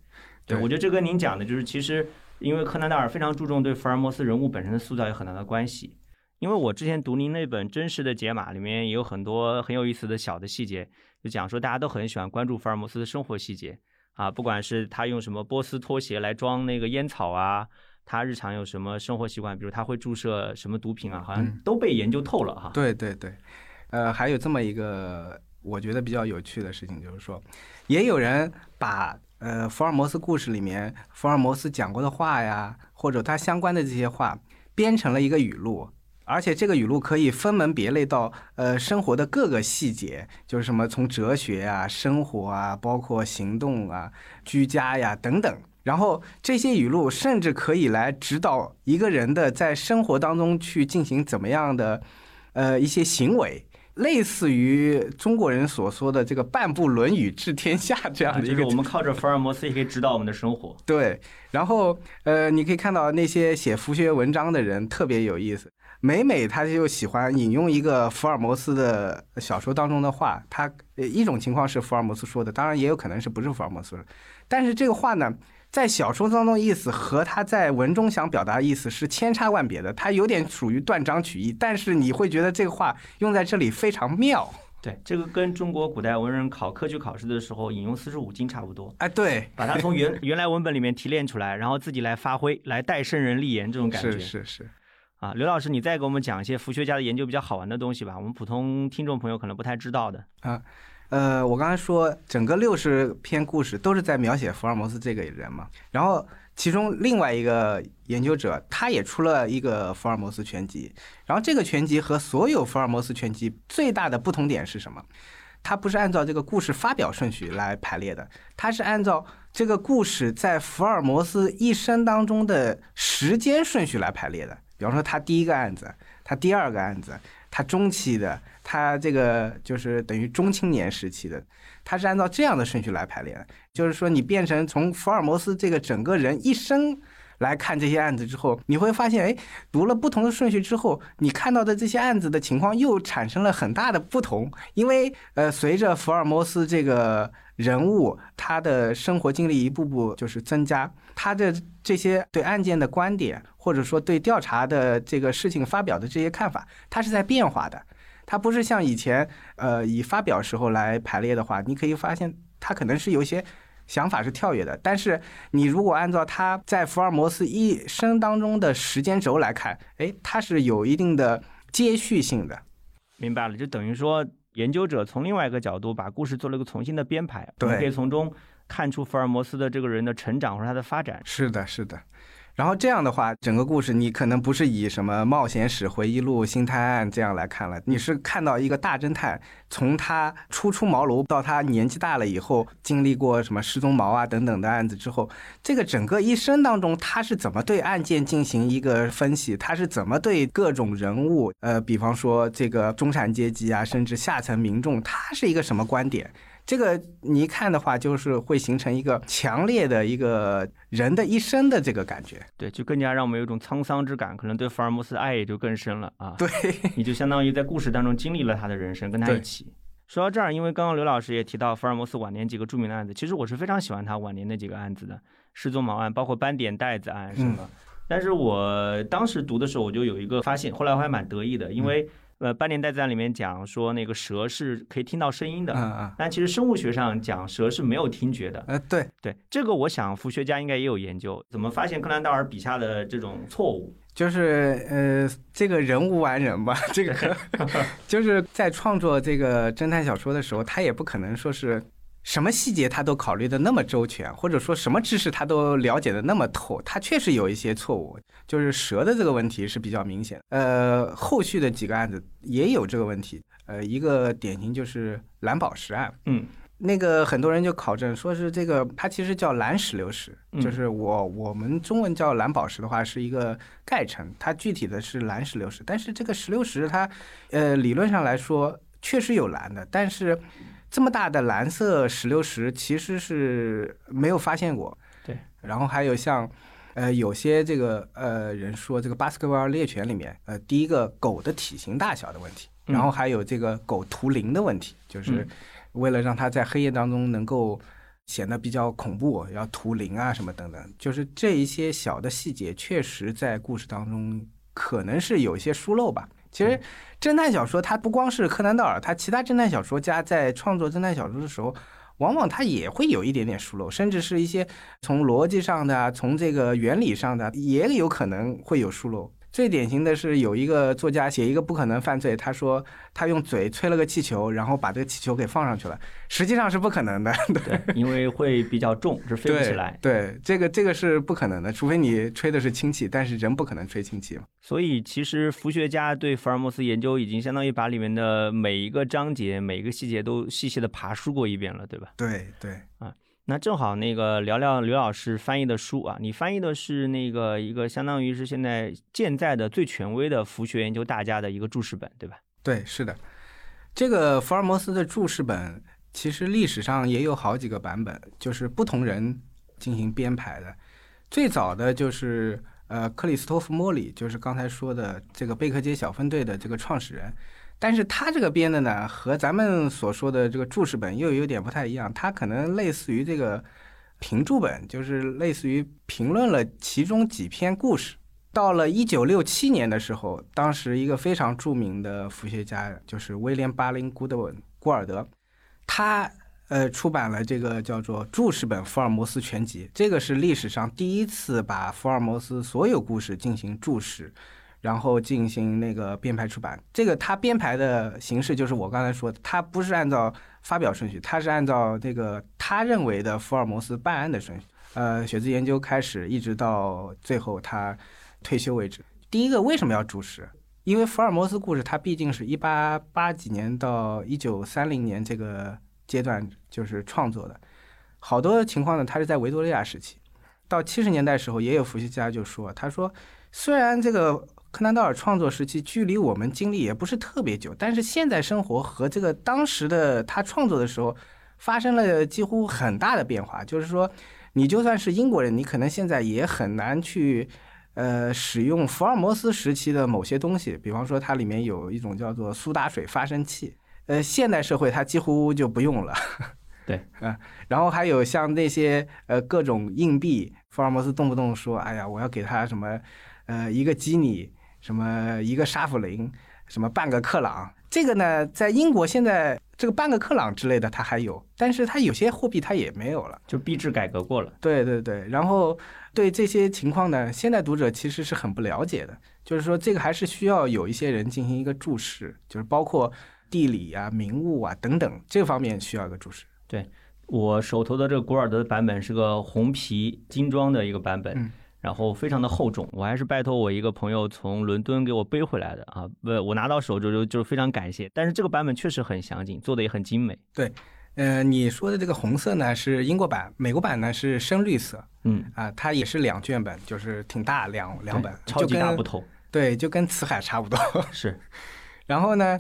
对，对。我觉得这跟您讲的就是，其实因为柯南道尔非常注重对福尔摩斯人物本身的塑造有很大的关系。因为我之前读您那本《真实的解码》里面也有很多很有意思的小的细节，就讲说大家都很喜欢关注福尔摩斯的生活细节啊，不管是他用什么波斯拖鞋来装那个烟草啊，他日常有什么生活习惯，比如他会注射什么毒品啊，好像嗯都被研究透了哈。对对对，呃，还有这么一个我觉得比较有趣的事情，就是说，也有人把呃福尔摩斯故事里面福尔摩斯讲过的话呀，或者他相关的这些话，编成了一个语录。而且这个语录可以分门别类到呃生活的各个细节，就是什么从哲学啊、生活啊，包括行动啊、居家呀等等。然后这些语录甚至可以来指导一个人的在生活当中去进行怎么样的呃一些行为，类似于中国人所说的这个“半部《论语》治天下”这样啊，的一个就是我们靠着福尔摩斯也可以指导我们的生活。对，然后呃，你可以看到那些写佛学文章的人特别有意思，每每他就喜欢引用一个福尔摩斯的小说当中的话，他呃一种情况是福尔摩斯说的，当然也有可能是不是福尔摩斯说的，但是这个话呢。在小说当中意思和他在文中想表达的意思是千差万别的，他有点属于断章取义，但是你会觉得这个话用在这里非常妙。对，这个跟中国古代文人考科举考试的时候引用四书五经差不多，哎，对，把它从原原来文本里面提炼出来，然后自己来发挥，来代圣人立言这种感觉。是是是，啊，刘老师，你再给我们讲一些佛学家的研究比较好玩的东西吧，我们普通听众朋友可能不太知道的。啊呃，我刚才说整个六十篇故事都是在描写福尔摩斯这个人嘛，然后其中另外一个研究者他也出了一个福尔摩斯全集，然后这个全集和所有福尔摩斯全集最大的不同点是什么？它不是按照这个故事发表顺序来排列的，它是按照这个故事在福尔摩斯一生当中的时间顺序来排列的。比方说，他第一个案子，他第二个案子，他中期的，他这个就是等于中青年时期的，他是按照这样的顺序来排列的。就是说，你变成从福尔摩斯这个整个人一生来看这些案子之后，你会发现，哎，读了不同的顺序之后，你看到的这些案子的情况又产生了很大的不同。因为，呃，随着福尔摩斯这个人物他的生活经历一步步就是增加，他的这些对案件的观点，或者说对调查的这个事情发表的这些看法，它是在变化的。它不是像以前，呃，以发表时候来排列的话，你可以发现它可能是有些想法是跳跃的。但是你如果按照他在福尔摩斯一生当中的时间轴来看，哎，它是有一定的接续性的。明白了，就等于说研究者从另外一个角度把故事做了一个重新的编排，我们对可以从中看出福尔摩斯的这个人的成长或者他的发展。是的，是的。然后这样的话，整个故事你可能不是以什么冒险史、回忆录、新探案这样来看了，你是看到一个大侦探从他初出茅庐到他年纪大了以后，经历过什么失踪毛啊等等的案子之后，这个整个一生当中他是怎么对案件进行一个分析，他是怎么对各种人物，呃，比方说这个中产阶级啊，甚至下层民众，他是一个什么观点？这个你一看的话，就是会形成一个强烈的一个人的一生的这个感觉。对，就更加让我们有一种沧桑之感，可能对福尔摩斯的爱也就更深了啊。对，你就相当于在故事当中经历了他的人生，跟他一起。说到这儿，因为刚刚刘老师也提到福尔摩斯晚年几个著名的案子，其实我是非常喜欢他晚年那几个案子的，失踪毛案，包括斑点袋子案什么。但是我当时读的时候，我就有一个发现，后来我还蛮得意的，因为、呃，斑点袋子案里面讲说那个蛇是可以听到声音的，嗯嗯，但其实生物学上讲蛇是没有听觉的。呃，对，对这个，我想佛学家应该也有研究，怎么发现柯南道尔笔下的这种错误。就是呃，这个人无完人吧，这个 就是在创作这个侦探小说的时候，他也不可能说是什么细节他都考虑的那么周全，或者说什么知识他都了解的那么透，他确实有一些错误。就是蛇的这个问题是比较明显的，呃，后续的几个案子也有这个问题，呃，一个典型就是蓝宝石案，嗯，那个很多人就考证说是这个，它其实叫蓝石榴石，嗯就是我我们中文叫蓝宝石的话是一个概称，它具体的是蓝石榴石。但是这个石榴石它，呃，理论上来说确实有蓝的，但是这么大的蓝色石榴石其实是没有发现过。对，然后还有像。呃，有些这个呃人说，这个巴斯克维尔猎犬里面，呃，第一个狗的体型大小的问题，嗯然后还有这个狗图灵的问题，就是嗯为了让它在黑夜当中能够显得比较恐怖，要图灵啊什么等等，就是这一些小的细节，确实在故事当中可能是有一些疏漏吧。其实，侦探小说它不光是柯南道尔，他其他侦探小说家在创作侦探小说的时候，往往他也会有一点点疏漏，甚至是一些从逻辑上的啊、从这个原理上的，也有可能会有疏漏。最典型的是有一个作家写一个不可能犯罪，他说他用嘴吹了个气球，然后把这个气球给放上去了，实际上是不可能的。对，因为会比较重，是飞不起来。对，这个这个是不可能的，除非你吹的是氢气，但是人不可能吹氢气嘛。所以其实佛学家对福尔摩斯研究已经相当于把里面的每一个章节、每一个细节都细细的爬梳过一遍了，对吧？对对，那正好那个聊聊刘老师翻译的书啊，你翻译的是那个一个相当于是现在健在的最权威的佛学研究大家的一个注释本，对吧？对，是的，这个福尔摩斯的注释本其实历史上也有好几个版本，就是不同人进行编排的。最早的就是呃克里斯托弗·莫里，就是刚才说的这个贝克街小分队的这个创始人。但是他这个编的呢，和咱们所说的这个注释本又有点不太一样，它可能类似于这个评注本，就是类似于评论了其中几篇故事。到了一九六七年的时候，当时一个非常著名的佛学家就是威廉·巴林·古德文古尔德，他呃出版了这个叫做注释本《福尔摩斯全集》，这个是历史上第一次把福尔摩斯所有故事进行注释，然后进行那个编排出版。这个他编排的形式就是我刚才说的，他不是按照发表顺序，他是按照这个他认为的福尔摩斯办案的顺序。呃，血字研究开始一直到最后他退休为止。第一个为什么要注释？因为福尔摩斯故事它毕竟是一八八几年到一九三零年这个阶段就是创作的，好多情况呢，它是在维多利亚时期。到七十年代时候，也有复学家就说，他说虽然这个柯南道尔创作时期距离我们经历也不是特别久，但是现在生活和这个当时的他创作的时候发生了几乎很大的变化。就是说，你就算是英国人，你可能现在也很难去。呃，使用福尔摩斯时期的某些东西，比方说它里面有一种叫做苏打水发生器，呃，现代社会它几乎就不用了。对，啊，然后还有像那些呃各种硬币，福尔摩斯动不动说，哎呀，我要给他什么，呃，一个基尼，什么一个沙弗林，什么半个克朗。这个呢，在英国现在这个半个克朗之类的它还有，但是它有些货币它也没有了，就币制改革过了。对对对，然后。对这些情况呢，现代读者其实是很不了解的。就是说，这个还是需要有一些人进行一个注释，就是包括地理啊、名物啊等等这方面需要一个注释。对我手头的这个古尔德的版本是个红皮精装的一个版本，然后非常的厚重，我还是拜托我一个朋友从伦敦给我背回来的啊。不，我拿到手就就就非常感谢。但是这个版本确实很详尽，做的也很精美。对。呃，你说的这个红色呢是英国版，美国版呢是深绿色。嗯啊，它也是两卷本，就是挺大两两本，超级大不同。对，就跟辞海差不多。是。然后呢，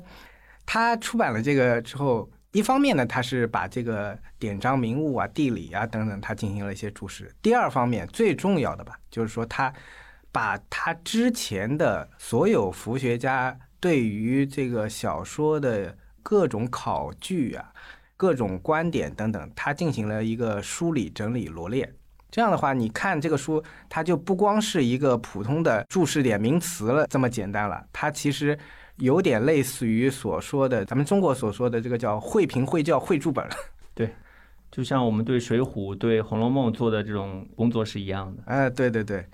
他出版了这个之后，一方面呢，他是把这个典章名物啊、地理啊等等，他进行了一些注释。第二方面，最重要的吧，就是说他把他之前的所有佛学家对于这个小说的各种考据啊。各种观点等等，他进行了一个梳理、整理、罗列。这样的话，你看这个书，它就不光是一个普通的注释点名词了这么简单了。它其实有点类似于所说的咱们中国所说的这个叫会评会教会注本。对，就像我们对《水浒》、对《红楼梦》做的这种工作是一样的。哎，对对对，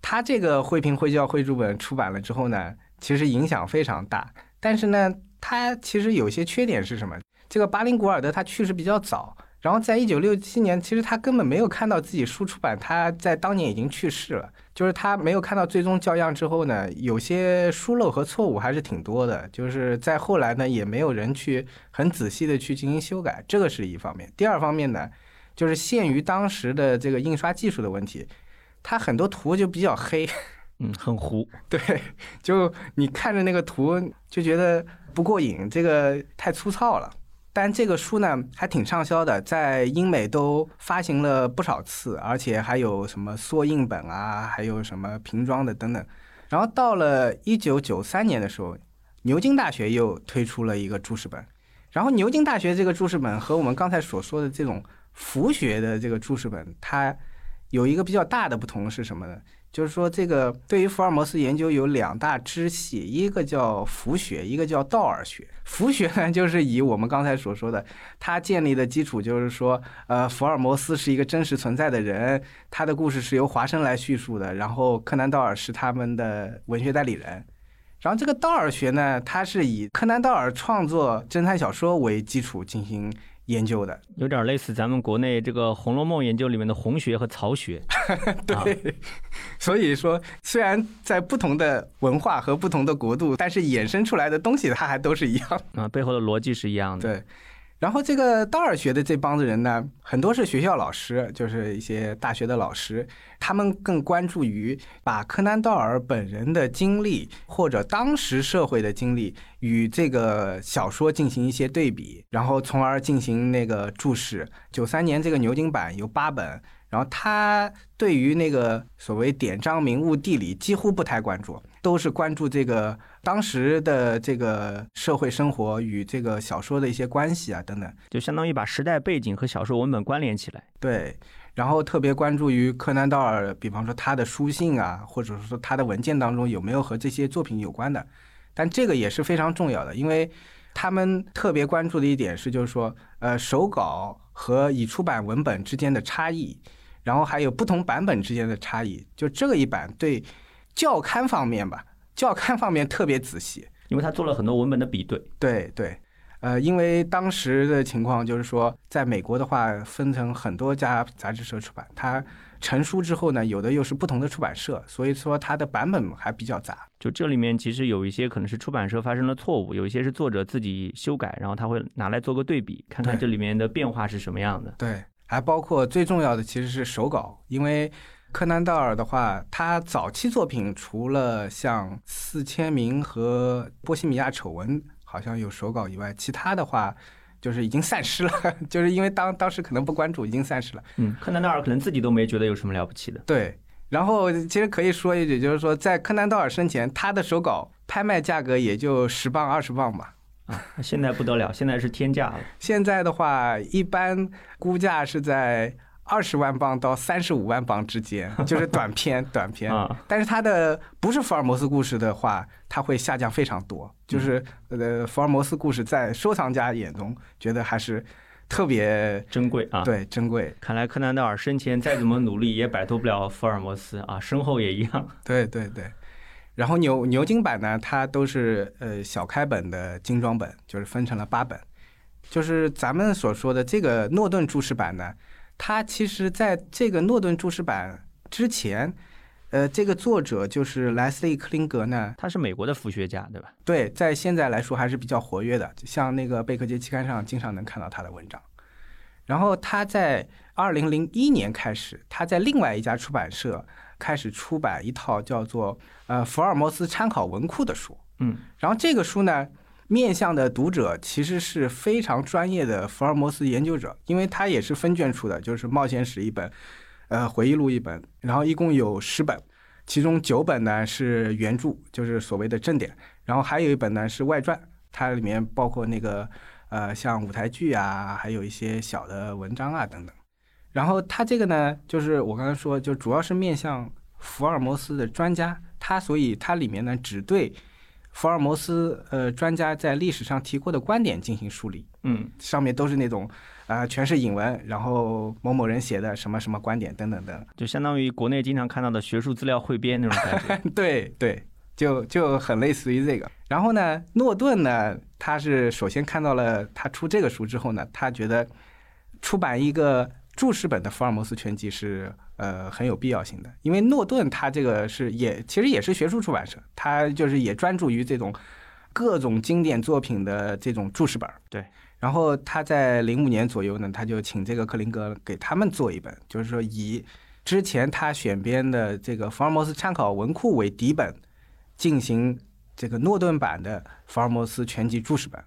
他这个会评会教会注本出版了之后呢，其实影响非常大。但是呢，它其实有些缺点是什么？这个巴林古尔德他去世比较早，然后在一九六七年，其实他根本没有看到自己书出版，他在当年已经去世了。就是他没有看到最终校样之后呢，有些疏漏和错误还是挺多的。就是在后来呢，也没有人去很仔细的去进行修改，这个是一方面。第二方面呢，就是限于当时的这个印刷技术的问题，它很多图就比较黑，嗯，很糊。对，就你看着那个图就觉得不过瘾，这个太粗糙了。但这个书呢还挺畅销的，在英美都发行了不少次，而且还有什么缩印本啊，还有什么瓶装的等等。然后到了一九九三年的时候，牛津大学又推出了一个注释本。然后牛津大学这个注释本和我们刚才所说的这种佛学的这个注释本，它有一个比较大的不同是什么呢？就是说，这个对于福尔摩斯研究有两大支系，一个叫福学，一个叫道尔学。福学呢，就是以我们刚才所说的，他建立的基础就是说，呃，福尔摩斯是一个真实存在的人，他的故事是由华生来叙述的，然后柯南道尔是他们的文学代理人。然后这个道尔学呢，它是以柯南道尔创作侦探小说为基础进行。研究的有点类似咱们国内这个《红楼梦》研究里面的红学和曹学，对，所以说虽然在不同的文化和不同的国度，但是衍生出来的东西它还都是一样啊，背后的逻辑是一样的。对。然后这个道尔学的这帮子人呢，很多是学校老师，就是一些大学的老师，他们更关注于把柯南道尔本人的经历或者当时社会的经历与这个小说进行一些对比，然后从而进行那个注释。九三年这个牛津版有八本。然后他对于那个所谓典章名物地理几乎不太关注，都是关注这个当时的这个社会生活与这个小说的一些关系啊等等，就相当于把时代背景和小说文本关联起来。对，然后特别关注于柯南道尔，比方说他的书信啊，或者说他的文件当中有没有和这些作品有关的，但这个也是非常重要的，因为他们特别关注的一点是，就是说，呃，手稿和已出版文本之间的差异。然后还有不同版本之间的差异，就这个一版对教刊方面吧，教刊方面特别仔细。因为他做了很多文本的比对。对对，呃，因为当时的情况就是说，在美国的话，分成很多家杂志社出版，它成书之后呢，有的又是不同的出版社，所以说它的版本还比较杂。就这里面其实有一些可能是出版社发生了错误，有一些是作者自己修改，然后他会拿来做个对比，看看这里面的变化是什么样的。对，还包括最重要的其实是手稿，因为柯南道尔的话，他早期作品除了像《四千名》和《波西米亚丑闻》好像有手稿以外，其他的话就是已经散失了，就是因为当当时可能不关注，已经散失了。嗯，柯南道尔可能自己都没觉得有什么了不起的。对，然后其实可以说一句，就是说在柯南道尔生前，他的手稿拍卖价格也就十磅二十磅吧。啊，现在不得了，现在是天价了。现在的话，一般估价是在二十万镑到三十五万镑之间，就是短篇短篇。啊，但是它的不是福尔摩斯故事的话，它会下降非常多。就是呃，福尔摩斯故事在收藏家眼中觉得还是特别珍贵啊。，对珍贵。看来柯南道尔生前再怎么努力，也摆脱不了福尔摩斯啊，身后也一样。对对对。然后牛牛津版呢，它都是呃小开本的精装本，就是分成了八本。就是咱们所说的这个诺顿注释版呢，它其实在这个诺顿注释版之前，呃，这个作者就是莱斯利·克林格呢，他是美国的佛学家，对吧？对，在现在来说还是比较活跃的，像那个贝克街期刊上经常能看到他的文章。然后他在二零零一年开始，他在另外一家出版社开始出版一套叫做呃福尔摩斯参考文库的书。嗯，然后这个书呢，面向的读者其实是非常专业的福尔摩斯研究者，因为它也是分卷出的，就是冒险史一本，呃，回忆录一本，然后一共有十本，其中九本呢是原著，就是所谓的正典，然后还有一本呢是外传，它里面包括那个呃像舞台剧啊，还有一些小的文章啊等等。然后它这个呢，就是我刚才说，就主要是面向福尔摩斯的专家，它所以它里面呢只对福尔摩斯呃专家在历史上提过的观点进行梳理，嗯，上面都是那种啊、呃全是引文，然后某某人写的什么什么观点等等等。就相当于国内经常看到的学术资料汇编那种感觉。对对，就就很类似于这个。然后呢，诺顿呢，他是首先看到了他出这个书之后呢，他觉得出版一个注释本的福尔摩斯全集是呃很有必要性的，因为诺顿他这个是也其实也是学术出版社，他就是也专注于这种各种经典作品的这种注释本。对。然后他在零五年左右呢，他就请这个克林格给他们做一本，就是说以之前他选编的这个福尔摩斯参考文库为底本，进行这个诺顿版的福尔摩斯全集注释本。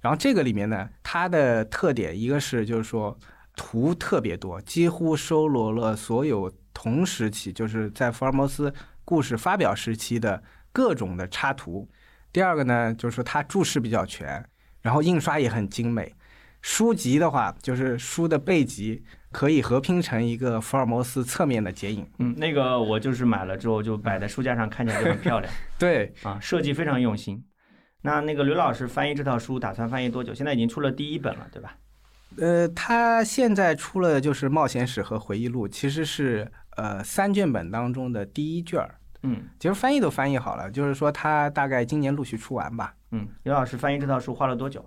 然后这个里面呢，它的特点一个是就是说图特别多，几乎收罗了所有同时期就是在福尔摩斯故事发表时期的各种的插图。第二个呢，就是说它注释比较全，然后印刷也很精美。书籍的话，就是书的背脊可以合拼成一个福尔摩斯侧面的剪影。嗯，那个我就是买了之后就摆在书架上，看起来就很漂亮 对，啊，设计非常用心。那那个刘老师翻译这套书打算翻译多久？现在已经出了第一本了，对吧？呃，他现在出了就是冒险史和回忆录，其实是呃三卷本当中的第一卷儿。嗯其实翻译都翻译好了，就是说他大概今年陆续出完吧。嗯，刘老师翻译这套书花了多久？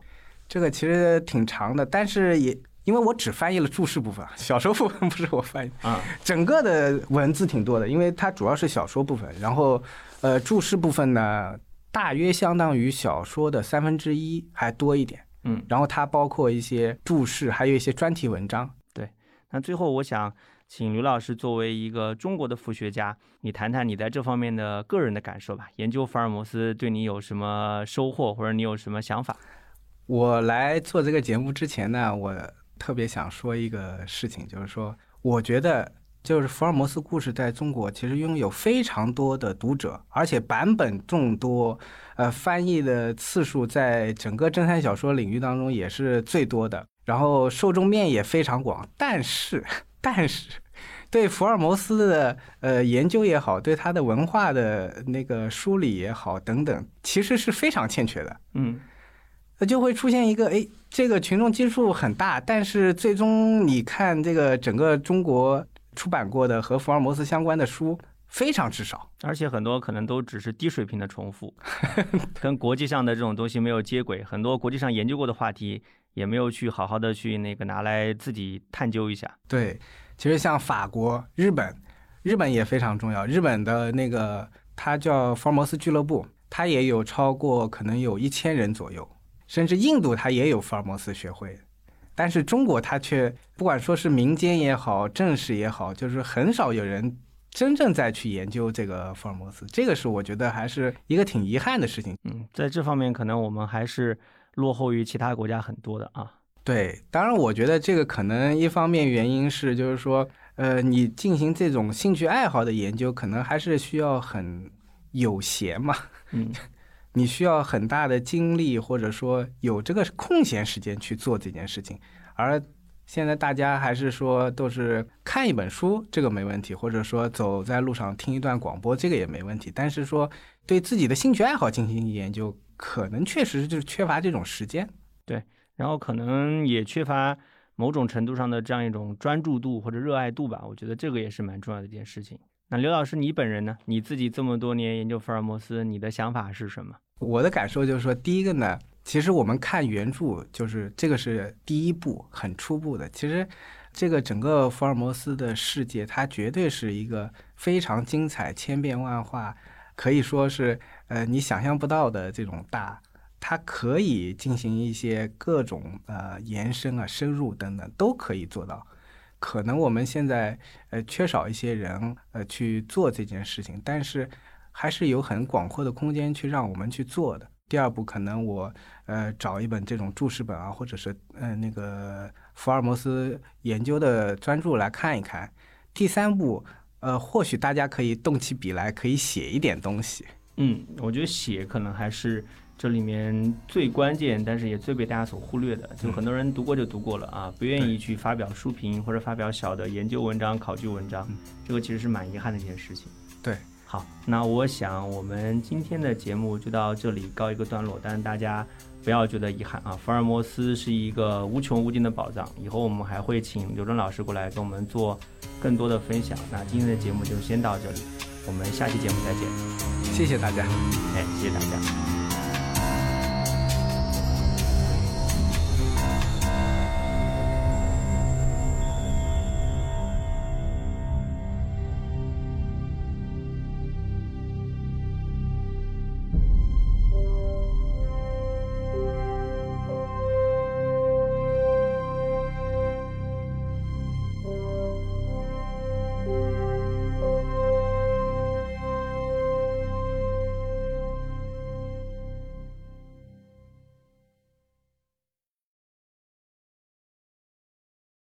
这个其实挺长的，但是也因为我只翻译了注释部分，小说部分不是我翻译，啊，整个的文字挺多的，因为它主要是小说部分，然后呃注释部分呢大约相当于小说的三分之一还多一点，嗯，然后它包括一些注释，还有一些专题文章。对那最后我想请刘老师作为一个中国的佛学家，你谈谈你在这方面的个人的感受吧。研究福尔摩斯对你有什么收获，或者你有什么想法？我来做这个节目之前呢，我特别想说一个事情，就是说，我觉得就是福尔摩斯故事在中国其实拥有非常多的读者，而且版本众多，呃，翻译的次数在整个侦探小说领域当中也是最多的，然后受众面也非常广。但是，但是。对福尔摩斯的呃研究也好，对他的文化的那个梳理也好等等，其实是非常欠缺的。嗯那就会出现一个，哎，这个群众基数很大，但是最终你看这个整个中国出版过的和福尔摩斯相关的书非常之少。而且很多可能都只是低水平的重复，跟国际上的这种东西没有接轨。很多国际上研究过的话题，也没有去好好的去那个拿来自己探究一下。对，其实像法国、日本，日本也非常重要。日本的那个它叫福尔摩斯俱乐部，它也有超过可能有一千人左右。甚至印度它也有福尔摩斯学会，但是中国它却不管说是民间也好，正式也好，就是很少有人真正在去研究这个福尔摩斯。这个是我觉得还是一个挺遗憾的事情。嗯，在这方面可能我们还是落后于其他国家很多的啊。对，当然我觉得这个可能一方面原因是就是说，呃，你进行这种兴趣爱好的研究，可能还是需要很有闲嘛。嗯。你需要很大的精力，或者说有这个空闲时间去做这件事情，而现在大家还是说都是看一本书，这个没问题，或者说走在路上听一段广播，这个也没问题。但是说对自己的兴趣爱好进行研究，可能确实就是缺乏这种时间。对，然后可能也缺乏某种程度上的这样一种专注度或者热爱度吧。我觉得这个也是蛮重要的一件事情。那刘老师，你本人呢？你自己这么多年研究福尔摩斯，你的想法是什么？我的感受就是说，第一个呢，其实我们看原著，就是这个是第一步，很初步的。其实，这个整个福尔摩斯的世界，它绝对是一个非常精彩、千变万化，可以说是呃你想象不到的这种大。它可以进行一些各种呃延伸啊、深入等等，都可以做到。可能我们现在呃缺少一些人呃去做这件事情，但是还是有很广阔的空间去让我们去做的。第二步，可能我呃找一本这种注释本啊，或者是呃那个福尔摩斯研究的专著来看一看。第三步，呃，或许大家可以动起笔来，可以写一点东西。嗯，我觉得写可能还是。这里面最关键，但是也最被大家所忽略的，就很多人读过就读过了啊，不愿意去发表书评或者发表小的研究文章、考据文章，这个其实是蛮遗憾的一件事情。对，好，那我想我们今天的节目就到这里告一个段落，但是大家不要觉得遗憾啊，福尔摩斯是一个无穷无尽的宝藏，以后我们还会请刘真老师过来跟我们做更多的分享。那今天的节目就先到这里，我们下期节目再见，谢谢大家，哎，谢谢大家。